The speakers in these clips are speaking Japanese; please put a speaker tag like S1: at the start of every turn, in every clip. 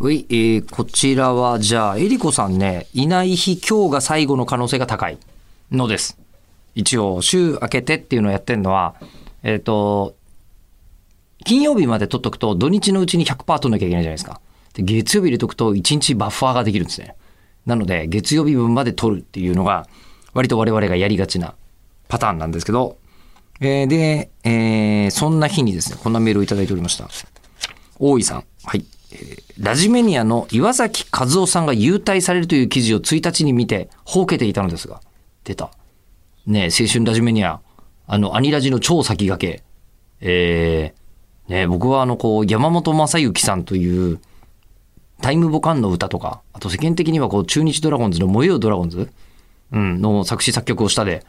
S1: うい、えーこちらはじゃあ、えりこさんね、いない日今日が最後の可能性が高いのです。一応、週明けてっていうのをやってるのは、えっ、と、金曜日まで取っとくと土日のうちに100%取んなきゃいけないじゃないですか。で月曜日入れとくと1日バッファーができるんですね。なので、月曜日分まで取るっていうのが、割と我々がやりがちなパターンなんですけど、えーで、えーそんな日にですね、こんなメールをいただいておりました。大井さん。はい。ラジメニアの岩崎和夫さんが優待されるという記事を1日に見て、ほうけていたのですが、出た。ねえ青春ラジメニア、あの、アニラジの超先駆け。えー、ねえ僕はあの、こう、山本正幸さんという、タイムボカンの歌とか、あと世間的にはこう、中日ドラゴンズの燃えよドラゴンズ、うん、の作詞作曲をしたで、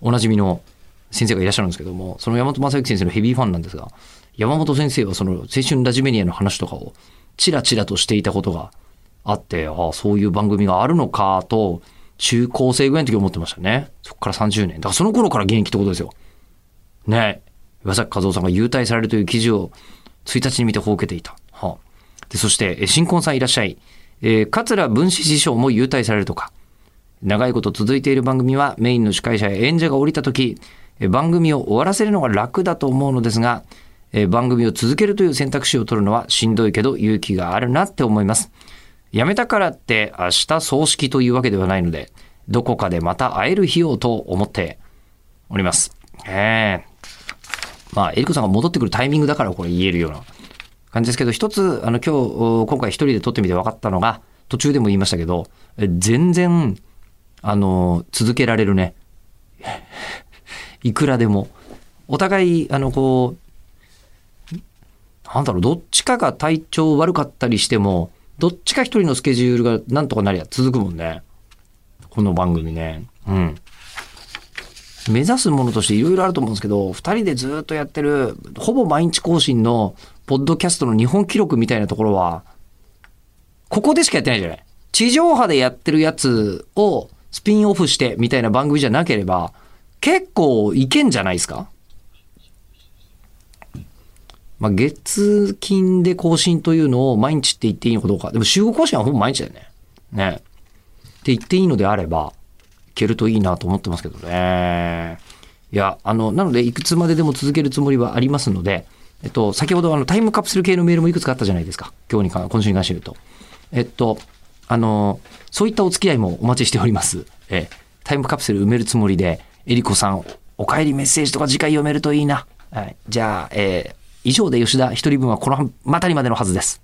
S1: おなじみの先生がいらっしゃるんですけども、その山本正幸先生のヘビーファンなんですが、山本先生はその青春ラジメニアの話とかをチラチラとしていたことがあって、ああ、そういう番組があるのかと、中高生ぐらいの時思ってましたね。そこから30年。だからその頃から現役ってことですよ。ねえ。岩崎和夫さんが優待されるという記事を1日に見てほうけていた。はあ、でそして、新婚さんいらっしゃい。えー桂文枝師匠も優待されるとか。長いこと続いている番組はメインの司会者や演者が降りた時番組を終わらせるのが楽だと思うのですが、え番組を続けるという選択肢を取るのはしんどいけど勇気があるなって思います。辞めたからって明日葬式というわけではないので、どこかでまた会える日をと思っております。ええまあ、エリコさんが戻ってくるタイミングだからこれ言えるような感じですけど、一つ、あの、今日、今回一人で撮ってみて分かったのが、途中でも言いましたけど、全然、あの、続けられるね。いくらでも。お互い、あの、こう、なんだろう、どっちかが体調悪かったりしても、どっちか一人のスケジュールがなんとかなりゃ続くもんね。この番組ね。うん。目指すものとしていろいろあると思うんですけど、二人でずっとやってる、ほぼ毎日更新の、ポッドキャストの日本記録みたいなところは、ここでしかやってないじゃない地上波でやってるやつをスピンオフしてみたいな番組じゃなければ、結構いけんじゃないですか？まあ、月金で更新というのを毎日って言っていいのかどうか。でも週5更新はほぼ毎日だよね。ね。って言っていいのであれば、いけるといいなと思ってますけどね。いや、あの、なので、いくつまででも続けるつもりはありますので、えっと、先ほどあのタイムカプセル系のメールもいくつかあったじゃないですか。今日にか、今週に関して言うと。えっと、あの、そういったお付き合いもお待ちしております。え、タイムカプセル埋めるつもりで、えりこさん、お帰りメッセージとか次回読めるといいな。はい。じゃあ、えー以上で吉田一人分はこの辺りまでのはずです。